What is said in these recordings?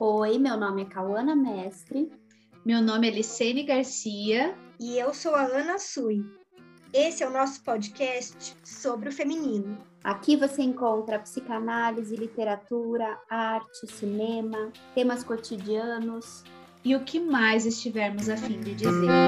Oi, meu nome é Cauana Mestre. Meu nome é Licene Garcia. E eu sou a Ana Sui. Esse é o nosso podcast sobre o feminino. Aqui você encontra psicanálise, literatura, arte, cinema, temas cotidianos e o que mais estivermos a fim de dizer.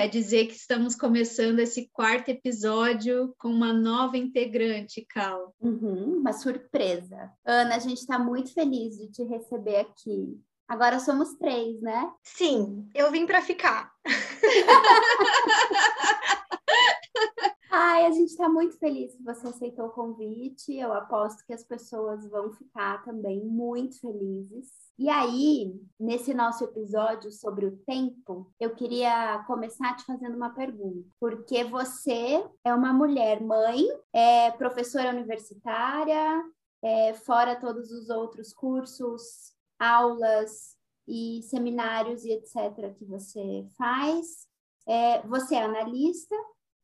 Quer dizer que estamos começando esse quarto episódio com uma nova integrante, Cal. Uhum, uma surpresa. Ana, a gente está muito feliz de te receber aqui. Agora somos três, né? Sim, eu vim para ficar. Ai, a gente está muito feliz que você aceitou o convite. Eu aposto que as pessoas vão ficar também muito felizes. E aí, nesse nosso episódio sobre o tempo, eu queria começar te fazendo uma pergunta. Porque você é uma mulher mãe, é professora universitária, é, fora todos os outros cursos, aulas e seminários e etc. que você faz. É, você é analista,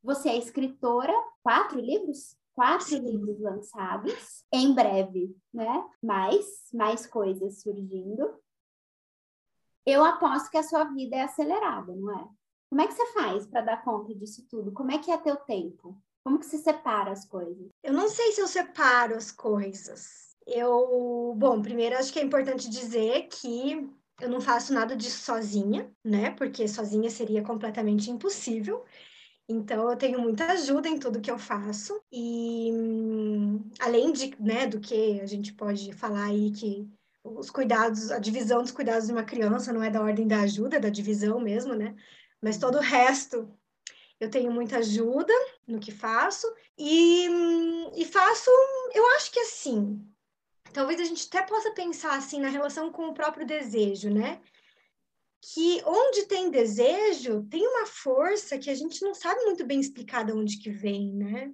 você é escritora, quatro livros? quatro Sim. livros lançados em breve, né? Mais, mais coisas surgindo. Eu aposto que a sua vida é acelerada, não é? Como é que você faz para dar conta disso tudo? Como é que é teu tempo? Como que você separa as coisas? Eu não sei se eu separo as coisas. Eu, bom, primeiro acho que é importante dizer que eu não faço nada disso sozinha, né? Porque sozinha seria completamente impossível. Então, eu tenho muita ajuda em tudo que eu faço. E, além de, né, do que a gente pode falar aí que os cuidados, a divisão dos cuidados de uma criança não é da ordem da ajuda, é da divisão mesmo, né? Mas todo o resto eu tenho muita ajuda no que faço e, e faço, eu acho que assim, talvez a gente até possa pensar assim na relação com o próprio desejo, né? Que onde tem desejo, tem uma força que a gente não sabe muito bem explicar de onde que vem, né?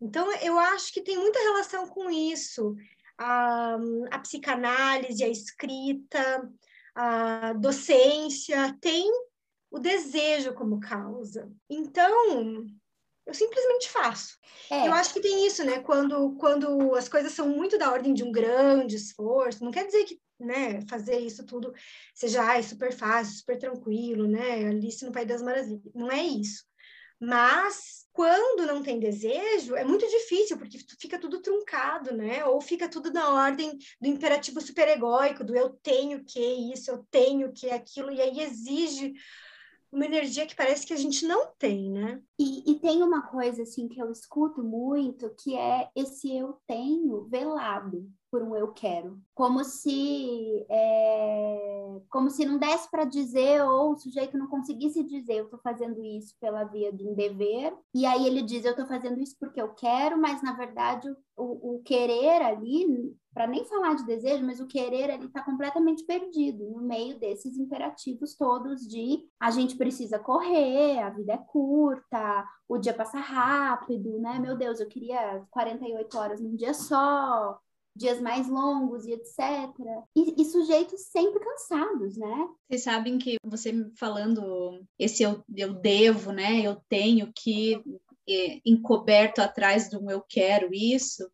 Então, eu acho que tem muita relação com isso. A, a psicanálise, a escrita, a docência, tem o desejo como causa. Então, eu simplesmente faço. É. Eu acho que tem isso, né? Quando, quando as coisas são muito da ordem de um grande esforço, não quer dizer que né, fazer isso tudo seja ai, super fácil, super tranquilo, né? Alice no País das Maravilhas. Não é isso. Mas quando não tem desejo, é muito difícil, porque fica tudo truncado, né? Ou fica tudo na ordem do imperativo superegóico, do eu tenho que isso, eu tenho que aquilo, e aí exige uma energia que parece que a gente não tem, né? E, e, tem uma coisa assim que eu escuto muito, que é esse eu tenho velado por um eu quero, como se é, como se não desse para dizer ou o sujeito não conseguisse dizer eu estou fazendo isso pela via de um dever e aí ele diz eu estou fazendo isso porque eu quero, mas na verdade o, o querer ali para nem falar de desejo, mas o querer ali está completamente perdido no meio desses imperativos todos de a gente precisa correr, a vida é curta, o dia passa rápido, né? Meu Deus, eu queria 48 horas num dia só, dias mais longos e etc. E, e, sujeitos sempre cansados, né? Vocês sabem que você falando esse eu, eu devo, né? Eu tenho que é, encoberto atrás do eu quero isso,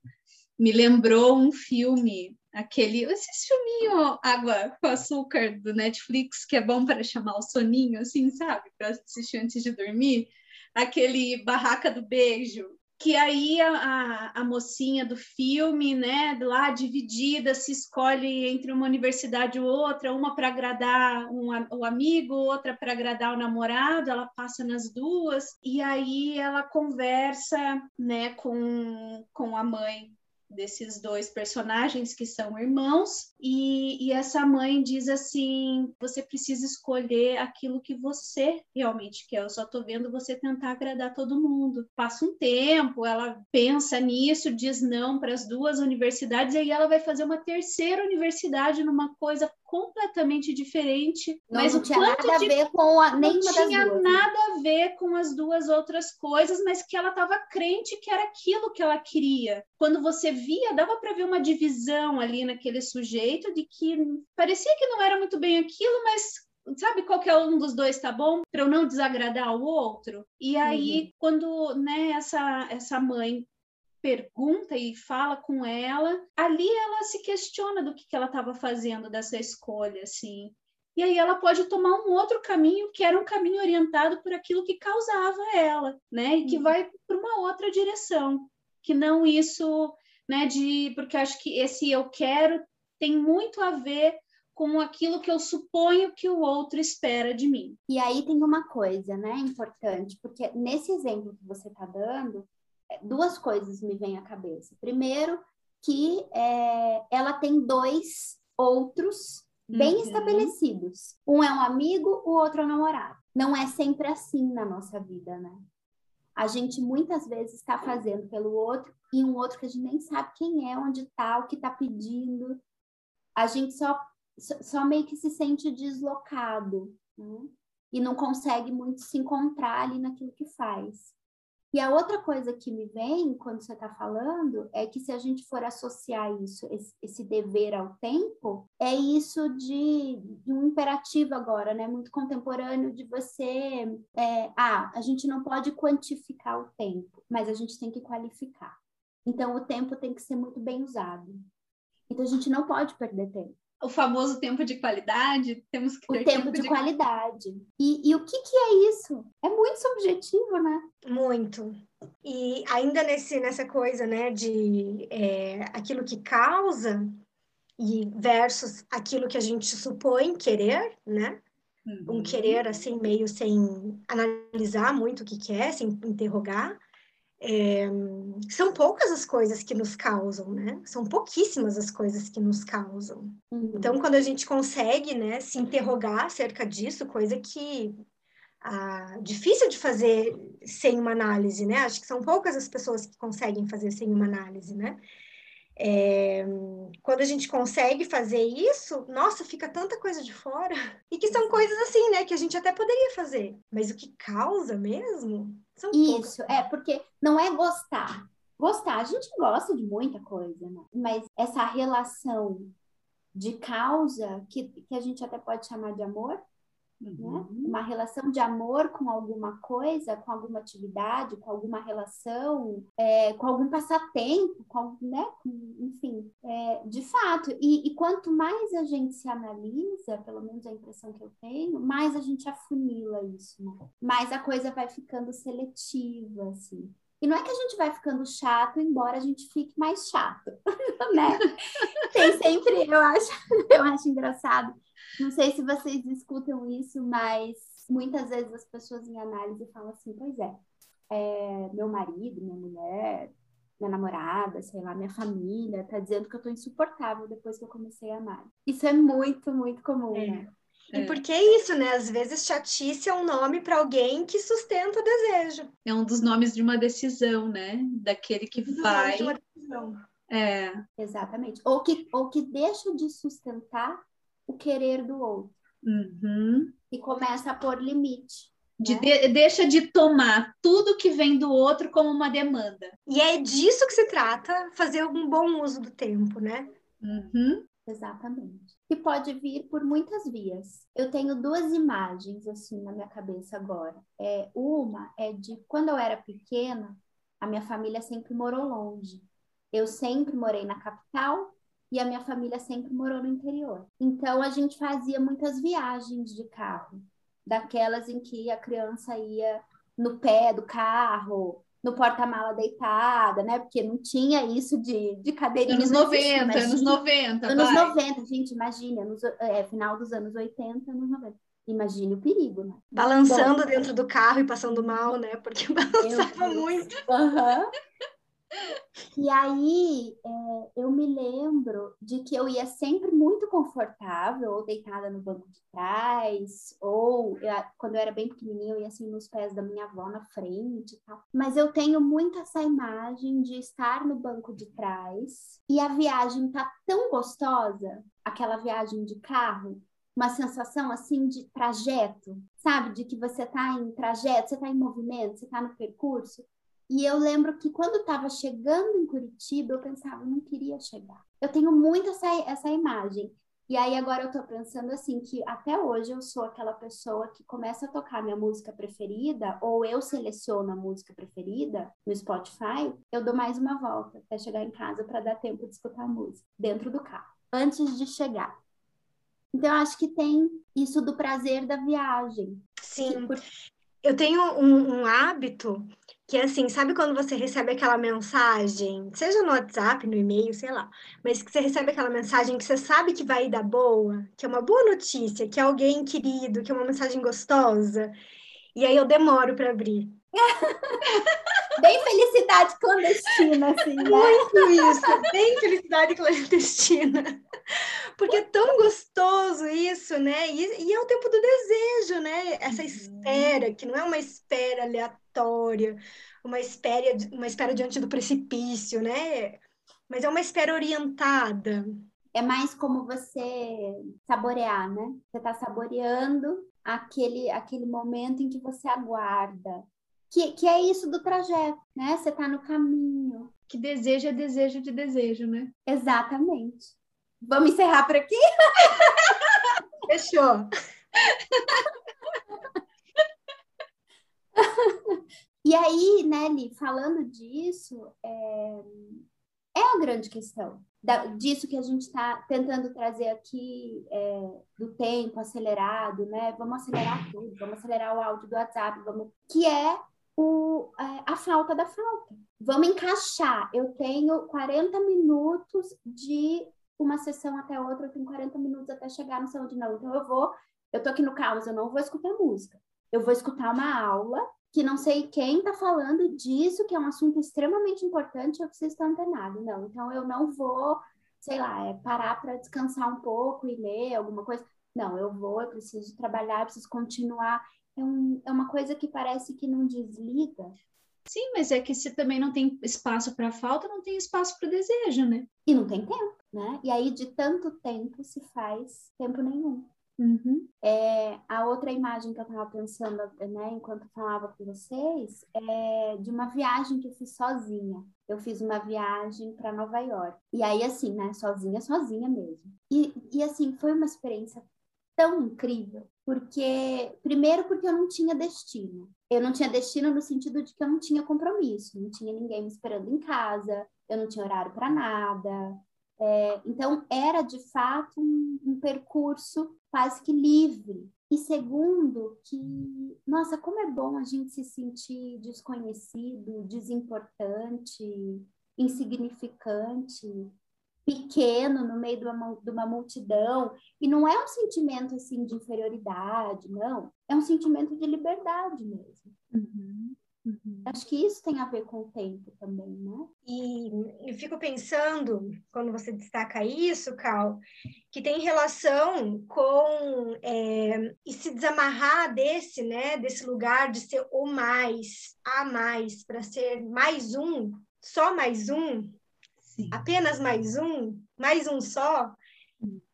me lembrou um filme aquele, esse filminho Água com Açúcar do Netflix, que é bom para chamar o soninho, assim, sabe? Para assistir antes de dormir. Aquele Barraca do Beijo, que aí a, a, a, mocinha do filme, né, lá dividida, se escolhe entre uma universidade ou outra, uma para agradar um, o amigo, outra para agradar o namorado, ela passa nas duas, e aí ela conversa, né, com, com a mãe desses dois personagens que são irmãos, e, e, essa mãe diz assim: você precisa escolher aquilo que você realmente quer. Eu só estou vendo você tentar agradar todo mundo. Passa um tempo, ela pensa nisso, diz não para as duas universidades, e aí ela vai fazer uma terceira universidade numa coisa completamente diferente. Não, mas não tinha nada a ver com a, nenhuma não tinha duas, né? nada a ver com as duas outras coisas, mas que ela estava crente que era aquilo que ela queria. Quando você via, dava para ver uma divisão ali naquele sujeito de que parecia que não era muito bem aquilo, mas sabe qualquer um dos dois tá bom para eu não desagradar o outro? E aí, uhum. quando né, essa, essa mãe pergunta e fala com ela, ali ela se questiona do que, que ela estava fazendo dessa escolha, assim. E aí ela pode tomar um outro caminho que era um caminho orientado por aquilo que causava ela, né? E que uhum. vai para uma outra direção, que não isso, né? De porque acho que esse eu quero tem muito a ver com aquilo que eu suponho que o outro espera de mim. E aí tem uma coisa, né, importante, porque nesse exemplo que você está dando, duas coisas me vêm à cabeça. Primeiro, que é, ela tem dois outros bem uhum. estabelecidos. Um é um amigo, o outro é um namorado. Não é sempre assim na nossa vida, né? A gente muitas vezes está fazendo pelo outro e um outro que a gente nem sabe quem é, onde está, o que está pedindo. A gente só só meio que se sente deslocado né? e não consegue muito se encontrar ali naquilo que faz. E a outra coisa que me vem quando você está falando é que se a gente for associar isso, esse, dever ao tempo, é isso de, de, um imperativo agora, né? Muito contemporâneo de você. É, ah, a gente não pode quantificar o tempo, mas a gente tem que qualificar. Então, o tempo tem que ser muito bem usado. Então, a gente não pode perder tempo o famoso tempo de qualidade, temos que ter o tempo, tempo de, de, qualidade. E, e o que, que é isso? É muito subjetivo, né? Muito. E ainda nesse, nessa coisa, né, de é, aquilo que causa e versus aquilo que a gente supõe querer, né? Uhum. Um querer assim meio sem analisar muito o que quer, é, sem interrogar. É, são poucas as coisas que nos causam, né? São pouquíssimas as coisas que nos causam. Uhum. Então, quando a gente consegue, né, se interrogar acerca disso, coisa que ah, difícil de fazer sem uma análise, né? Acho que são poucas as pessoas que conseguem fazer sem uma análise, né? É, quando a gente consegue fazer isso, nossa, fica tanta coisa de fora. E que são coisas assim, né, que a gente até poderia fazer. Mas o que causa mesmo? São isso, poucas. é, porque não é gostar. Gostar, a gente gosta de muita coisa, né? Mas essa relação de causa, que, que a gente até pode chamar de amor, Uhum. Né? Uma relação de amor com alguma coisa, com alguma atividade, com alguma relação, é, com algum passatempo, com, né? enfim, é, de fato. E, e, quanto mais a gente se analisa, pelo menos a impressão que eu tenho, mais a gente afunila isso, né? mais a coisa vai ficando seletiva, assim. E não é que a gente vai ficando chato, embora a gente fique mais chato, né? Tem sempre, eu acho, eu acho engraçado não sei se vocês escutam isso, mas muitas vezes as pessoas em análise falam assim: pois é, é meu marido, minha mulher, minha namorada, sei lá, minha família, tá dizendo que eu tô insuportável depois que eu comecei a amar. Isso é muito, muito comum, é. né? E é. porque é isso, né? Às vezes chatice é um nome para alguém que sustenta o desejo. É um dos nomes de uma decisão, né? Daquele que vai. De uma decisão. É. Exatamente. Ou que, ou que deixa de sustentar o querer do outro. Uhum. E começa a pôr limite. De, né? de, deixa de tomar tudo que vem do outro como uma demanda. E é disso que se trata, fazer um bom uso do tempo, né? Uhum. Exatamente. E pode vir por muitas vias. Eu tenho duas imagens assim na minha cabeça agora. É, uma é de quando eu era pequena, a minha família sempre morou longe. Eu sempre morei na capital e a minha família sempre morou no interior. Então a gente fazia muitas viagens de carro, daquelas em que a criança ia no pé do carro, no porta-mala deitada, né? Porque não tinha isso de, de cadeirinha. Anos 90, imagina, anos 90. Anos vai. 90, gente, imagina, anos, é, final dos anos 80, anos 90. Imagine o perigo, né? Balançando Bom, dentro do carro e passando mal, né? Porque balançava muito. Aham. Uhum. E aí é, eu me lembro de que eu ia sempre muito confortável, ou deitada no banco de trás, ou eu, quando eu era bem pequenininha, eu ia assim nos pés da minha avó na frente e tal. Mas eu tenho muito essa imagem de estar no banco de trás e a viagem tá tão gostosa, aquela viagem de carro, uma sensação assim de trajeto, sabe? De que você tá em trajeto, você tá em movimento, você tá no percurso. E eu lembro que quando estava chegando em Curitiba, eu pensava, não queria chegar. Eu tenho muito essa, essa imagem. E aí agora eu tô pensando assim que até hoje eu sou aquela pessoa que começa a tocar minha música preferida ou eu seleciono a música preferida no Spotify, eu dou mais uma volta até chegar em casa para dar tempo de escutar a música dentro do carro, antes de chegar. Então eu acho que tem isso do prazer da viagem. Sim. Eu tenho um, um hábito que é assim, sabe quando você recebe aquela mensagem, seja no WhatsApp, no e-mail, sei lá, mas que você recebe aquela mensagem que você sabe que vai dar boa, que é uma boa notícia, que é alguém querido, que é uma mensagem gostosa, e aí eu demoro para abrir. bem felicidade clandestina, assim, né? Muito isso, bem felicidade clandestina. Porque é tão gostoso isso, né? E, e é o tempo do desejo, né? Essa uhum. espera, que não é uma espera aleatória, uma espera, uma espera diante do precipício, né? Mas é uma espera orientada. É mais como você saborear, né? Você está saboreando aquele, aquele momento em que você aguarda. Que, que é isso do trajeto, né? Você está no caminho. Que desejo é desejo de desejo, né? Exatamente. Vamos encerrar por aqui? Fechou. e aí, Nelly, falando disso, é, é a grande questão da, disso que a gente está tentando trazer aqui é, do tempo acelerado, né? Vamos acelerar tudo, vamos acelerar o áudio do WhatsApp, vamos, que é o, é, a falta da falta. Vamos encaixar. Eu tenho 40 minutos de uma sessão até outra, eu tenho 40 minutos até chegar no salão de não. Então eu vou, eu tô aqui no caos, eu não vou escutar música. Eu vou escutar uma aula que não sei quem está falando disso, que é um assunto extremamente importante, eu preciso estar antenado. Não, então eu não vou, sei lá, é parar para descansar um pouco e ler alguma coisa. Não, eu vou, eu preciso trabalhar, eu preciso continuar. É, um, é uma coisa que parece que não desliga, Sim, mas é que se também não tem espaço para falta, não tem espaço para desejo, né? E não tem tempo, né? E aí de tanto tempo se faz tempo nenhum. Uhum. É, a outra imagem que eu estava pensando, né, enquanto falava com vocês, é de uma viagem que eu fiz sozinha. Eu fiz uma viagem para Nova York. E aí, assim, né, sozinha, sozinha mesmo. E, e assim, foi uma experiência tão incrível, porque primeiro porque eu não tinha destino. Eu não tinha destino no sentido de que eu não tinha compromisso, não tinha ninguém me esperando em casa, eu não tinha horário para nada. É, então era de fato um, um percurso quase que livre. E segundo, que, nossa, como é bom a gente se sentir desconhecido, desimportante, insignificante, pequeno no meio de uma, de uma multidão. E não é um sentimento assim de inferioridade, não. É um sentimento de liberdade mesmo. Uhum, uhum. Acho que isso tem a ver com o tempo também, né? E eu fico pensando, quando você destaca isso, Cal, que tem relação com é, e se desamarrar desse, né, desse lugar de ser o mais, a mais, para ser mais um, só mais um, Sim. apenas mais um, mais um só,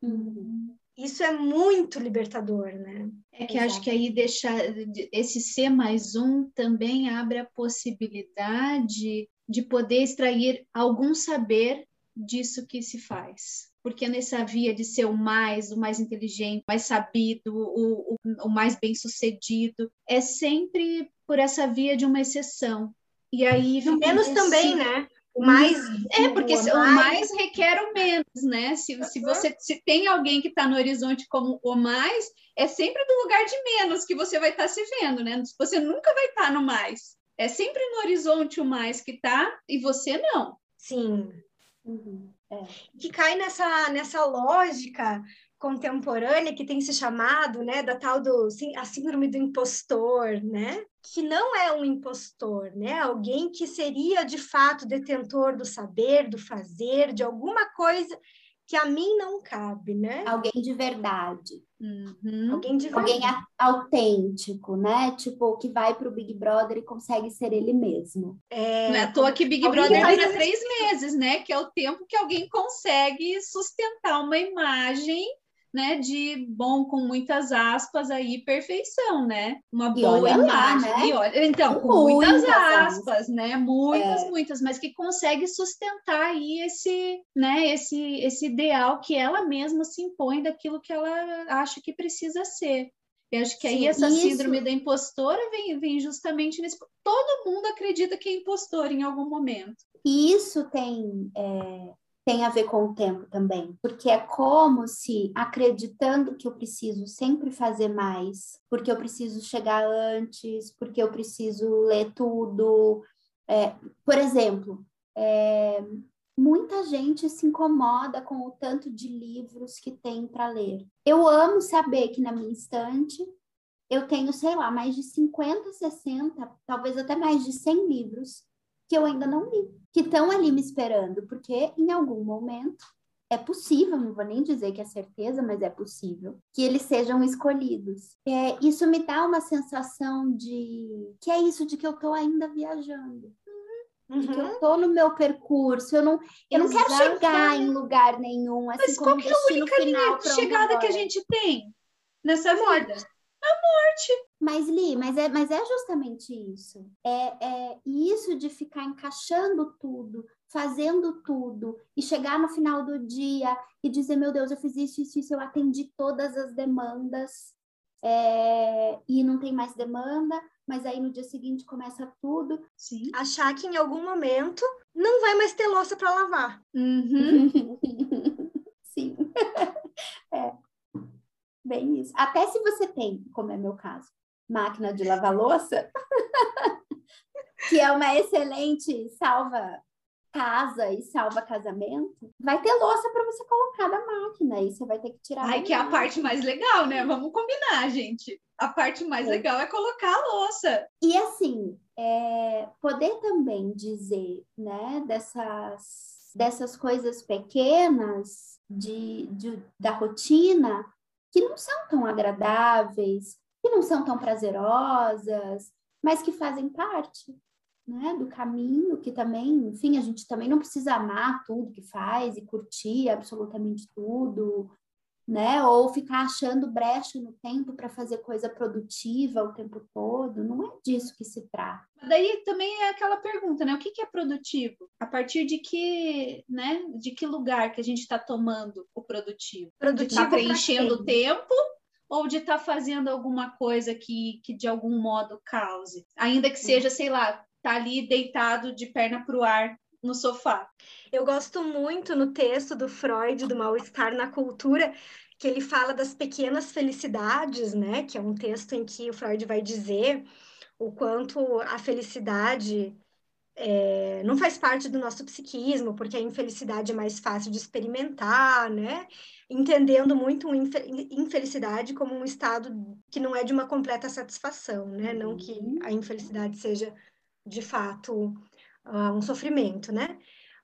uhum. isso é muito libertador, né? É que Exato. acho que aí deixar esse ser mais um também abre a possibilidade de poder extrair algum saber disso que se faz. Porque nessa via de ser o mais, o mais inteligente, o mais sabido, o, o, o mais bem sucedido, é sempre por essa via de uma exceção. E aí. No menos também, né? O mais. É, porque o mais... mais requer o menos, né? Se, se você se tem alguém que está no horizonte como o mais, é sempre do lugar de menos que você vai estar tá se vendo, né? Você nunca vai estar tá no mais. É sempre no horizonte o mais que está e você não. Sim. Uhum. É. Que cai nessa, nessa lógica contemporânea que tem se chamado, né, da tal do a síndrome do impostor, né? Que não é um impostor, né? Alguém que seria de fato detentor do saber, do fazer, de alguma coisa que a mim não cabe, né? Alguém de verdade. Uhum. Alguém de verdade. Alguém autêntico, né? Tipo, que vai para o Big Brother e consegue ser ele mesmo. É... Não é à toa que Big alguém Brother dura três meses, né? Que é o tempo que alguém consegue sustentar uma imagem né, de bom com muitas aspas aí perfeição, né? Uma E boa olha lá, imagem. né? Olha, então, com Muitas muitas aspas. né? Muitas, É. muitas, mas que consegue sustentar aí esse, né, esse esse ideal que ela mesma se impõe daquilo que ela acha que precisa ser. Eu acho que aí Sim, essa isso- síndrome da impostora vem, vem justamente nesse. Todo mundo acredita que é impostor em algum momento. E isso tem, é, tem a ver com o tempo também, porque é como se acreditando que eu preciso sempre fazer mais, porque eu preciso chegar antes, porque eu preciso ler tudo. É, por exemplo, é, muita gente se incomoda com o tanto de livros que tem para ler. Eu amo saber que na minha estante eu tenho, sei lá, mais de 50, 60, talvez até mais de 100 livros que eu ainda não li, que estão ali me esperando, porque em algum momento é possível, não vou nem dizer que é certeza, mas é possível que eles sejam escolhidos. É, isso me dá uma sensação de que é isso de que eu estou ainda viajando, de que Uhum. eu estou no meu percurso, eu não, eu não quero chegar em lugar nenhum, assim Mas qual que é a única linha de chegada que a gente tem nessa Morte. vida? Mas, Li, mas é, mas é justamente isso. É, é isso de ficar encaixando tudo, fazendo tudo, e chegar no final do dia e dizer, meu Deus, eu fiz isso, isso, isso, eu atendi todas as demandas, é, e não tem mais demanda, mas aí no dia seguinte começa tudo. Sim. Achar que em algum momento não vai mais ter louça para lavar. Uhum. Sim. Bem isso. Até se você tem, como é meu caso, máquina de lavar louça, que é uma excelente salva casa e salva casamento, vai ter louça para você colocar da máquina e você vai ter que tirar. Ai, que é a parte mais legal, né? Vamos combinar, gente. A parte mais É. legal é colocar a louça. E assim, é, poder também dizer, né, dessas, dessas coisas pequenas de, de- da rotina que não são tão agradáveis, que não são tão prazerosas, mas que fazem parte, né, do caminho, que também, enfim, a gente também não precisa amar tudo que faz e curtir absolutamente tudo, né? Ou ficar achando brecha no tempo para fazer coisa produtiva o tempo todo. Não é disso que se trata. Daí também é aquela pergunta, né? O que que é produtivo? A partir de que, né? De que lugar que a gente está tomando o produtivo? De Produtivo estar pra preenchendo o tempo ou de estar fazendo alguma coisa que, que de algum modo cause? Ainda que seja, sei lá, tá ali deitado de perna para o ar no sofá. Eu gosto muito no texto do Freud, do Mal-Estar na Cultura, que ele fala das pequenas felicidades, né? Que é um texto em que o Freud vai dizer o quanto a felicidade é, não faz parte do nosso psiquismo, porque a infelicidade é mais fácil de experimentar, né? Entendendo muito infe- infelicidade como um estado que não é de uma completa satisfação, né? Não que a infelicidade seja, de fato, ah, um sofrimento, né?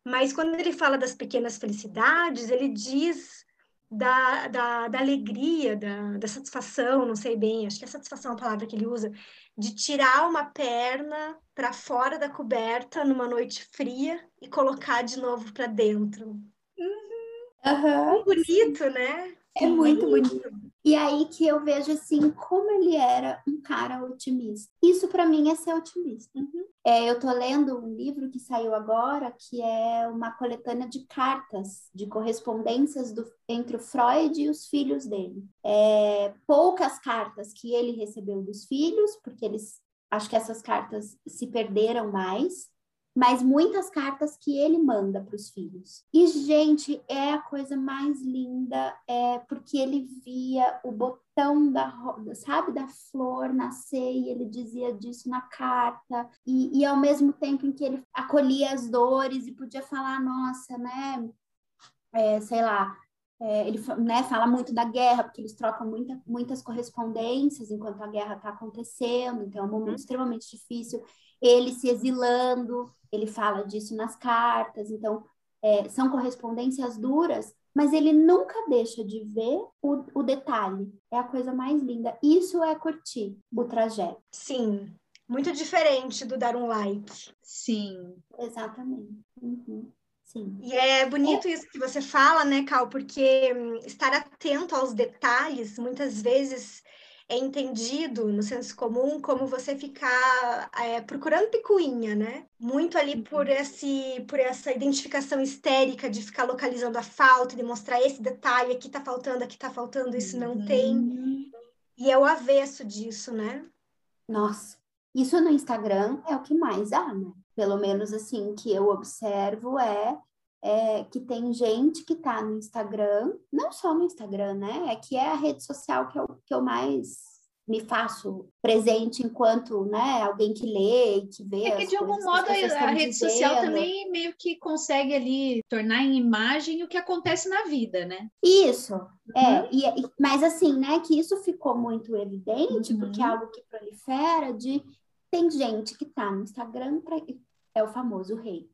Mas quando ele fala das pequenas felicidades, ele diz da, da, da alegria, da, da satisfação, não sei bem, acho que é satisfação a palavra que ele usa, de tirar uma perna para fora da coberta numa noite fria e colocar de novo para dentro. Uhum. Bonito, né? É muito bonito. E aí que eu vejo assim como ele era um cara otimista. Isso para mim é ser otimista. É, eu tô lendo um livro que saiu agora, que é uma coletânea de cartas, de correspondências do- entre o Freud e os filhos dele. É, poucas cartas que ele recebeu dos filhos, porque eles acho que essas cartas se perderam mais, mas muitas cartas que ele manda para os filhos. E, gente, é a coisa mais linda, é porque ele via o botão da, ro- sabe, da flor nascer e ele dizia disso na carta, e, e ao mesmo tempo em que ele acolhia as dores e podia falar, nossa, né, é, sei lá, é, ele né, fala muito da guerra, porque eles trocam muita, muitas correspondências enquanto a guerra está acontecendo, então é um momento extremamente difícil. Ele se exilando, ele fala disso nas cartas, então é, são correspondências duras, mas ele nunca deixa de ver o, o detalhe. É a coisa mais linda. Isso é curtir o trajeto. Sim, muito diferente do dar um like. Sim. Exatamente. Uhum. Sim. E é bonito isso que você fala, né, Cal? Porque hum, estar atento aos detalhes, muitas vezes é entendido no senso comum como você ficar é, procurando picuinha, né? Muito ali por, uhum. esse, por essa identificação histérica de ficar localizando a falta, de mostrar esse detalhe, aqui tá faltando, aqui tá faltando, isso não uhum. tem. E é o avesso disso, né? Nossa, isso no Instagram é o que mais há, né? Pelo menos assim, que eu observo é é, que tem gente que está no Instagram, não só no Instagram, né? É que é a rede social que eu, que eu mais me faço presente enquanto, né, alguém que lê e que vê. É que de algum modo a, a rede dizendo. social também meio que consegue ali tornar em imagem o que acontece na vida, né? Isso, é, uhum. e, mas assim, né, que isso ficou muito evidente, uhum. porque é algo que prolifera de tem gente que tá no Instagram pra, é o famoso rei.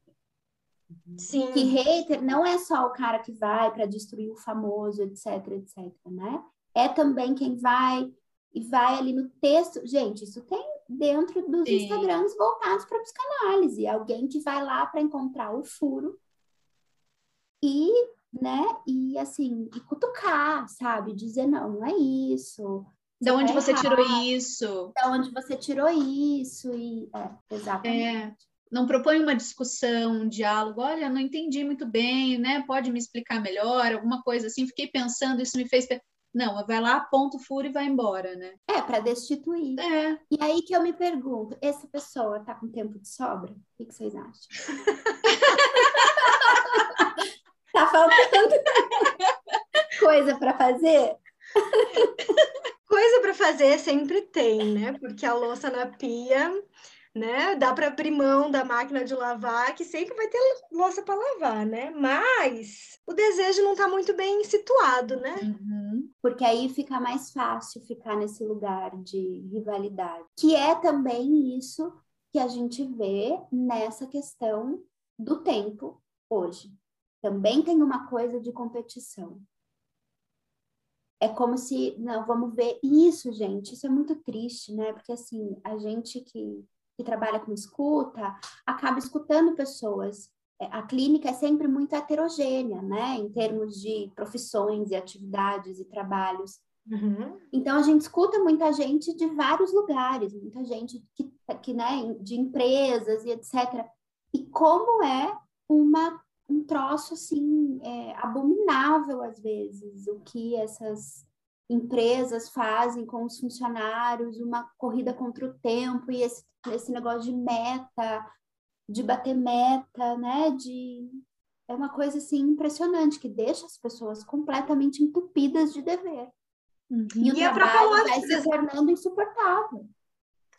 Sim. Que hater não é só o cara que vai para destruir o famoso, etc, etc, né? É também quem vai e vai ali no texto. Gente, isso tem dentro dos Sim. Instagrams voltados para psicanálise. Alguém que vai lá para encontrar o furo e, né, e assim, e cutucar, sabe? Dizer, não, não é isso. De onde tá você errado. tirou isso? De onde você tirou isso? E, é, exatamente. É não propõe uma discussão, um diálogo, olha, não entendi muito bem, né? Pode me explicar melhor, alguma coisa assim, fiquei pensando, isso me fez. Não, vai lá, aponta o furo e vai embora, né? É, para destituir. É. E aí que eu me pergunto, essa pessoa tá com tempo de sobra? O que, que vocês acham? tá faltando coisa para fazer? Coisa para fazer sempre tem, né? Porque a louça na pia né? Dá para abrir mão da máquina de lavar, que sempre vai ter louça para lavar, né? Mas o desejo não está muito bem situado, né? Uhum. Porque aí fica mais fácil ficar nesse lugar de rivalidade, que é também isso que a gente vê nessa questão do tempo hoje. Também tem uma coisa de competição. É como se, não, vamos ver isso, gente. Isso é muito triste, né? Porque assim, a gente que que trabalha com escuta, acaba escutando pessoas. É, a clínica é sempre muito heterogênea, né, em termos de profissões e atividades e trabalhos. Uhum. Então a gente escuta muita gente de vários lugares, muita gente que, que né, de empresas e etc. E como é uma um troço assim é, abominável às vezes o que essas empresas fazem com os funcionários, uma corrida contra o tempo e esse esse negócio de meta, de bater meta, né? De é uma coisa assim impressionante que deixa as pessoas completamente entupidas de dever. Uhum. E o e trabalho vai se tornando insuportável.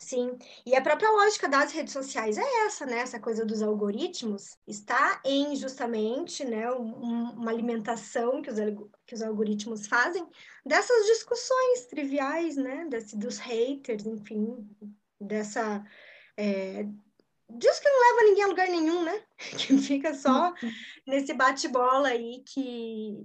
Sim, e a própria lógica das redes sociais é essa, né? Essa coisa dos algoritmos está em justamente né, um, uma alimentação que os, que os algoritmos fazem dessas discussões triviais, né? Desse, dos haters, enfim, dessa. É, diz que não leva ninguém a lugar nenhum, né? Que fica só nesse bate-bola aí que,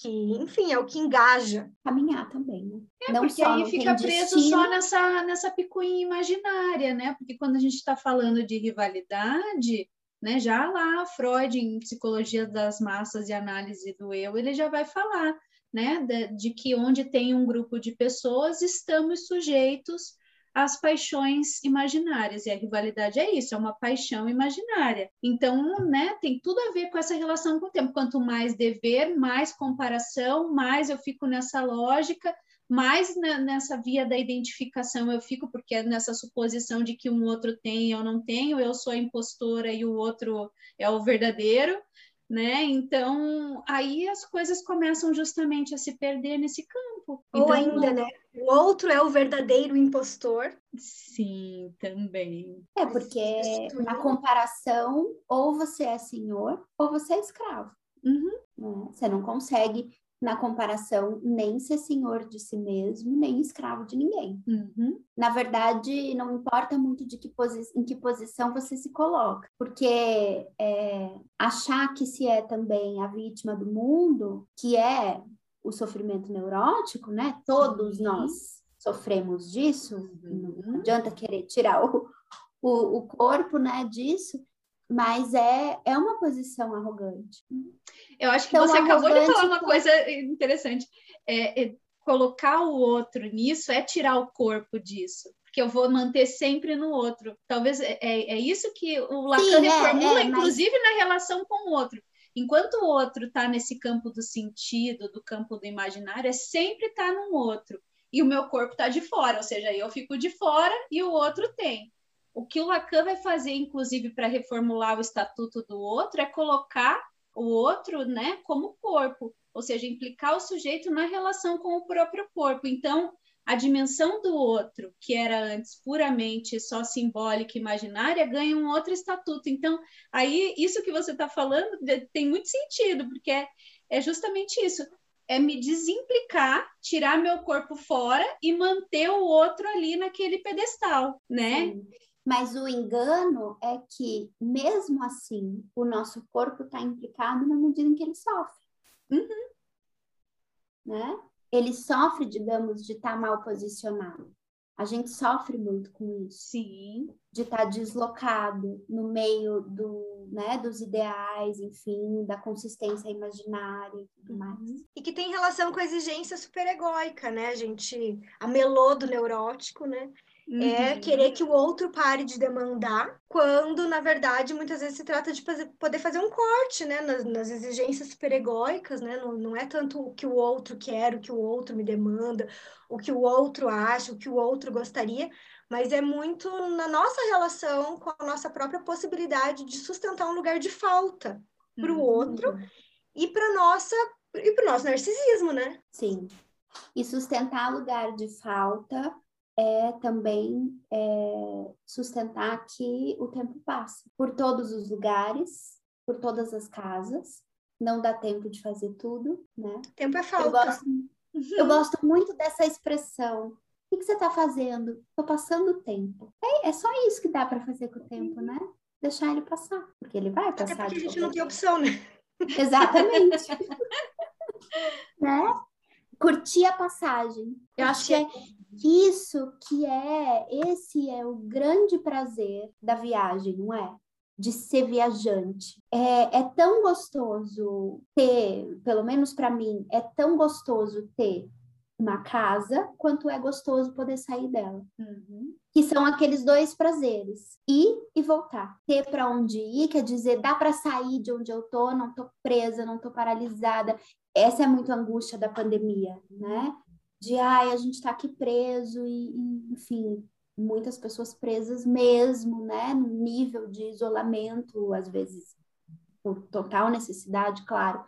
que, enfim, é o que engaja. Caminhar também, né? É, não porque só, aí fica preso destino. só nessa, nessa picuinha imaginária, né? Porque quando a gente está falando de rivalidade, né? Já lá, Freud, em Psicologia das Massas e Análise do Eu, ele já vai falar, né? De, de que onde tem um grupo de pessoas, estamos sujeitos as paixões imaginárias. E a rivalidade é isso, é uma paixão imaginária. Então, né, tem tudo a ver com essa relação com o tempo. Quanto mais dever, mais comparação, mais eu fico nessa lógica, mais nessa via da identificação eu fico, porque é nessa suposição de que um outro tem, eu não tenho, eu sou a impostora e o outro é o verdadeiro né? Então, aí as coisas começam justamente a se perder nesse campo. Ou então, ainda, né? O outro é o verdadeiro impostor. Sim, também. É, porque na comparação, ou você é senhor, ou você é escravo. Uhum. Né? Você não consegue na comparação, nem ser senhor de si mesmo, nem escravo de ninguém. Uhum. Na verdade, não importa muito de que em que posição você se coloca, porque é, achar que se é também a vítima do mundo, que é o sofrimento neurótico, né? Todos Sim. nós sofremos disso, uhum. não adianta querer tirar o, o, o corpo, né, disso, mas é, é uma posição arrogante. Eu acho que então, você acabou de falar uma coisa interessante. É, é, colocar o outro nisso é tirar o corpo disso. Porque eu vou manter sempre no outro. Talvez é, é, é isso que o Lacan Sim, é, reformula, é, inclusive mas... na relação com o outro. Enquanto o outro está nesse campo do sentido, do campo do imaginário, é sempre estar tá num outro. E o meu corpo está de fora, ou seja, eu fico de fora e o outro tem. O que o Lacan vai fazer, inclusive, para reformular o estatuto do outro, é colocar o outro né, como corpo, ou seja, implicar o sujeito na relação com o próprio corpo. Então, a dimensão do outro, que era antes puramente só simbólica e imaginária, ganha um outro estatuto. Então, aí, isso que você está falando tem muito sentido, porque é, é justamente isso é me desimplicar, tirar meu corpo fora e manter o outro ali naquele pedestal, né? Sim. Mas o engano é que, mesmo assim, o nosso corpo está implicado na medida em que ele sofre. Uhum. Né? Ele sofre, digamos, de estar tá mal posicionado. A gente sofre muito com isso. Sim. De estar tá deslocado no meio do, né, dos ideais, enfim, da consistência imaginária e tudo uhum. mais. E que tem relação com a exigência superegóica, né? A gente amelou do neurótico, né? É uhum. É querer que o outro pare de demandar, quando, na verdade, muitas vezes se trata de fazer, poder fazer um corte, né? Nas, nas exigências superegóicas, né? Não, não é tanto o que o outro quer, o que o outro me demanda, o que o outro acha, o que o outro gostaria, mas é muito na nossa relação com a nossa própria possibilidade de sustentar um lugar de falta para o uhum. outro e para nossa e para o nosso narcisismo, né? Sim. E sustentar lugar de falta é também é, sustentar que o tempo passa por todos os lugares, por todas as casas. Não dá tempo de fazer tudo, né? Tempo é falta. Eu gosto, eu gosto muito dessa expressão. O que, você está fazendo? Estou passando o tempo. É, é só isso que dá para fazer com o tempo, né? Deixar ele passar, porque ele vai passar. Até porque a gente não tem opção, né? Exatamente. né? Curtir a passagem. Eu acho que é isso que é, esse é o grande prazer da viagem, não é? De ser viajante. É, é tão gostoso ter, pelo menos para mim, é tão gostoso ter uma casa quanto é gostoso poder sair dela. Uhum. Que são aqueles dois prazeres: ir e voltar. Ter para onde ir, quer dizer, dá para sair de onde eu tô, não tô presa, não tô paralisada. Essa é muito angústia da pandemia, né? De ai, a gente está aqui preso e, e, enfim, muitas pessoas presas mesmo, né, no nível de isolamento, às vezes por total necessidade, claro,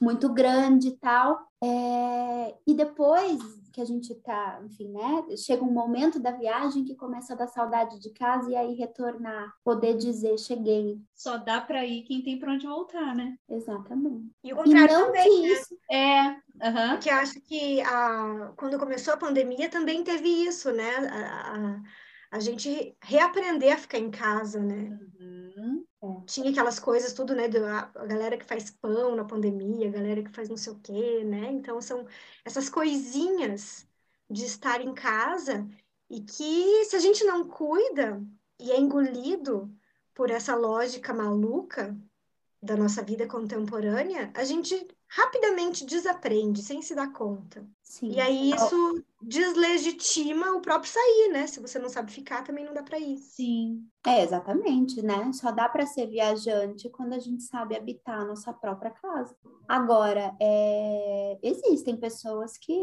muito grande e tal. É... E depois que a gente tá, enfim, né? Chega um momento da viagem que começa a dar saudade de casa e aí retornar, poder dizer cheguei. Só dá para ir quem tem para onde voltar, né? Exatamente. E o contrário e também, né? isso... É, uhum. porque acho que a, quando começou a pandemia também teve isso, né? A, a, a gente reaprender a ficar em casa, né? Uhum. Tinha aquelas coisas, tudo, né? a galera que faz pão na pandemia, a galera que faz não sei o quê, né? Então, são essas coisinhas de estar em casa e que, se a gente não cuida e é engolido por essa lógica maluca da nossa vida contemporânea, a gente rapidamente desaprende sem se dar conta. Sim. E aí isso deslegitima o próprio sair, né? Se você não sabe ficar, também não dá para ir. Sim. É, exatamente, né? Só dá para ser viajante quando a gente sabe habitar a nossa própria casa. Agora, é... existem pessoas que,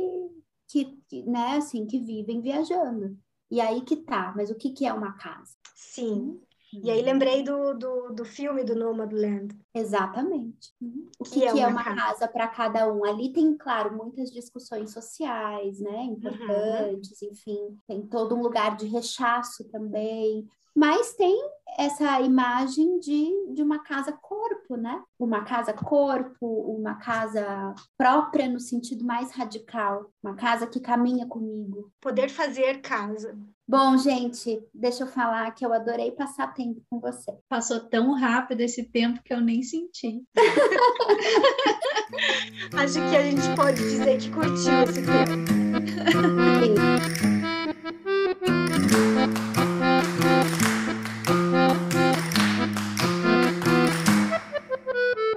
que, né, assim, que vivem viajando. E aí que tá, mas o que, que é uma casa? Sim. E aí lembrei do, do, do filme do Nomadland. Exatamente. Uhum. O que, que, é, que é uma, casa, casa para cada um? Ali tem, claro, muitas discussões sociais, né? Importantes, uhum. enfim, tem todo um lugar de rechaço também. Mas tem essa imagem de, de uma casa corpo, né? Uma casa corpo, uma casa própria no sentido mais radical, uma casa que caminha comigo. Poder fazer casa. Bom, gente, deixa eu falar que eu adorei passar tempo com você. Passou tão rápido esse tempo que eu nem senti. Acho que a gente pode dizer que curtiu esse tempo.